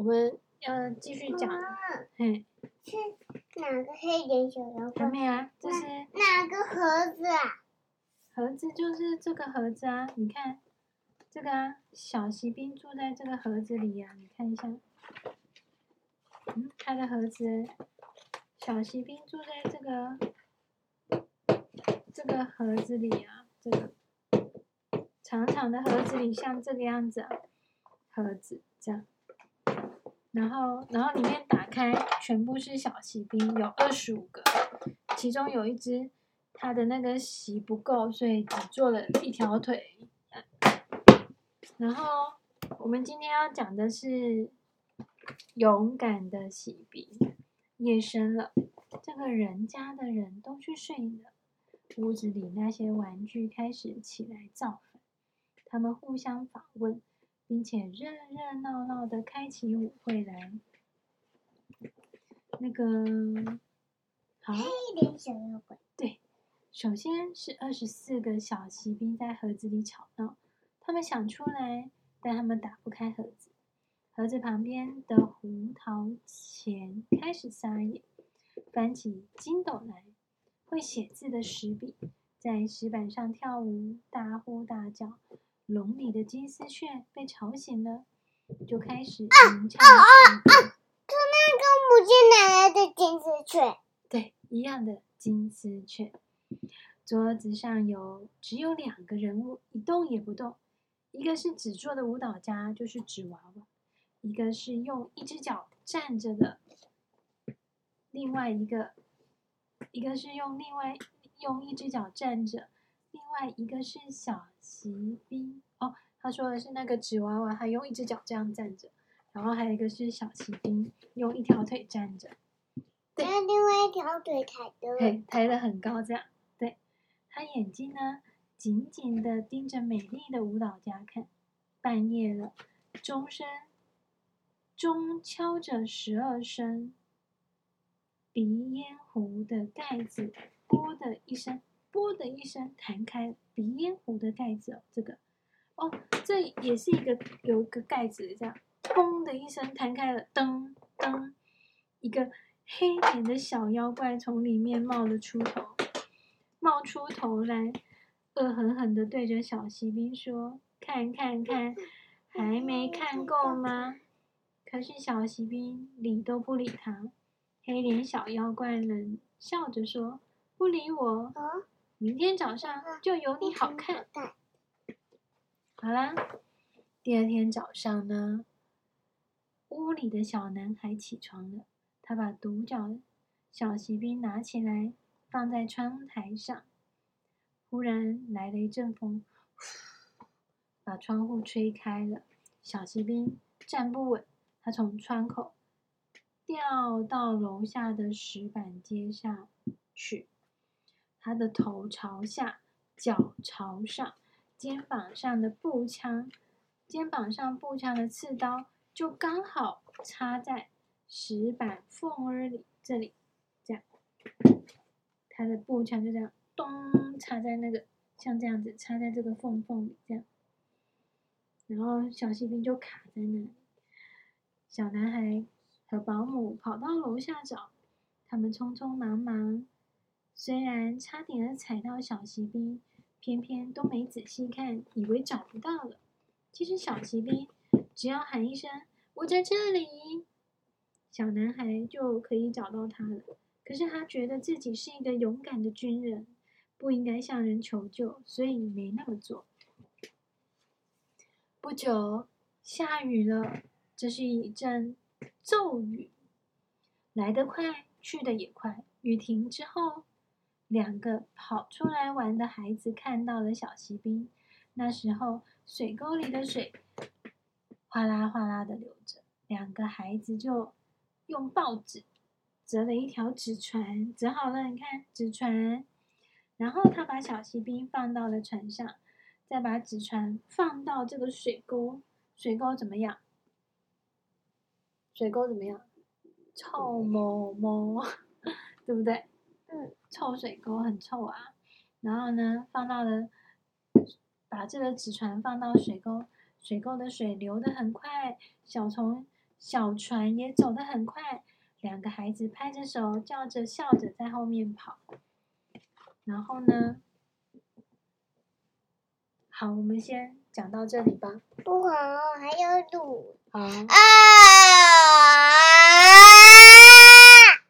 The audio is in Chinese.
我们要继续讲。嗯，是哪个黑点小妖怪？还没啊，这是哪个盒子啊？盒子就是这个盒子啊，你看这个啊，小锡兵住在这个盒子里呀，啊，你看一下。嗯，他的盒子，小锡兵住在这个这个盒子里啊，这个长长的盒子里，像这个样子啊，盒子这样。然后，然后里面打开，全部是小锡兵，有二十五个，其中有一只，它的那个锡不够，所以只做了一条腿。然后，我们今天要讲的是。勇敢的骑兵，夜深了，这个人家的人都去睡了，屋子里那些玩具开始起来造反，他们互相访问，并且热热闹闹的开起舞会来。那个，好，一点小妖怪。对，首先是二十四个小骑兵在盒子里吵闹，他们想出来，但他们打不开盒子。盒子旁边的胡桃钳开始撒野，翻起筋斗来。会写字的石笔在石板上跳舞，大呼大叫。笼里的金丝雀被吵醒了，就开始鸣唱。啊啊啊啊！是那个母亲奶奶的金丝雀。对，一样的金丝雀。桌子上有只有两个人物，一动也不动。一个是纸做的舞蹈家，就是纸娃娃。一个是用一只脚站着的，另外一个，一个是用另外用一只脚站着，另外一个是小骑兵。哦，他说的是那个纸娃娃，他用一只脚这样站着，然后还有一个是小骑兵，用一条腿站着。对，另外一条腿抬的，对，抬得很高，这样。对，他眼睛呢，紧紧的盯着美丽的舞蹈家看。半夜了，钟声。钟敲着十二声，鼻烟壶的盖子“啵”的一声，“啵”的一声弹开。鼻烟壶的盖子哦，这个哦，这也是一个有一个盖子这样，“嘣”的一声弹开了，噔噔，一个黑脸的小妖怪从里面冒了出头，冒出头来，恶狠狠地对着小锡兵说：“看看看，还没看够吗？”可是小锡兵理都不理他，黑脸小妖怪冷笑着说：“不理我，明天早上就有你好看。”好啦，第二天早上呢，屋里的小男孩起床了，他把独角小骑兵拿起来放在窗台上，忽然来了一阵风，把窗户吹开了，小骑兵站不稳。他从窗口掉到楼下的石板街上去，他的头朝下，脚朝上，肩膀上的步枪，肩膀上步枪的刺刀就刚好插在石板缝儿里，这里，这样，他的步枪就这样咚插在那个，像这样子插在这个缝缝里，这样，然后小锡兵就卡在那里。小男孩和保姆跑到楼下找，他们匆匆忙忙，虽然差点踩到小锡兵，偏偏都没仔细看，以为找不到了。其实小锡兵只要喊一声“我在这里”，小男孩就可以找到他了。可是他觉得自己是一个勇敢的军人，不应该向人求救，所以没那么做。不久，下雨了。这是一阵骤雨，来得快，去得也快。雨停之后，两个跑出来玩的孩子看到了小锡兵。那时候，水沟里的水哗啦哗啦的流着，两个孩子就用报纸折了一条纸船，折好了，你看纸船。然后他把小锡兵放到了船上，再把纸船放到这个水沟，水沟怎么样？水沟怎么样？臭某某，对不对？嗯，臭水沟很臭啊。然后呢，放到了，把这个纸船放到水沟，水沟的水流得很快，小虫小船也走得很快，两个孩子拍着手，叫着笑着在后面跑。然后呢？好，我们先讲到这里吧。不好，还有路。好。啊！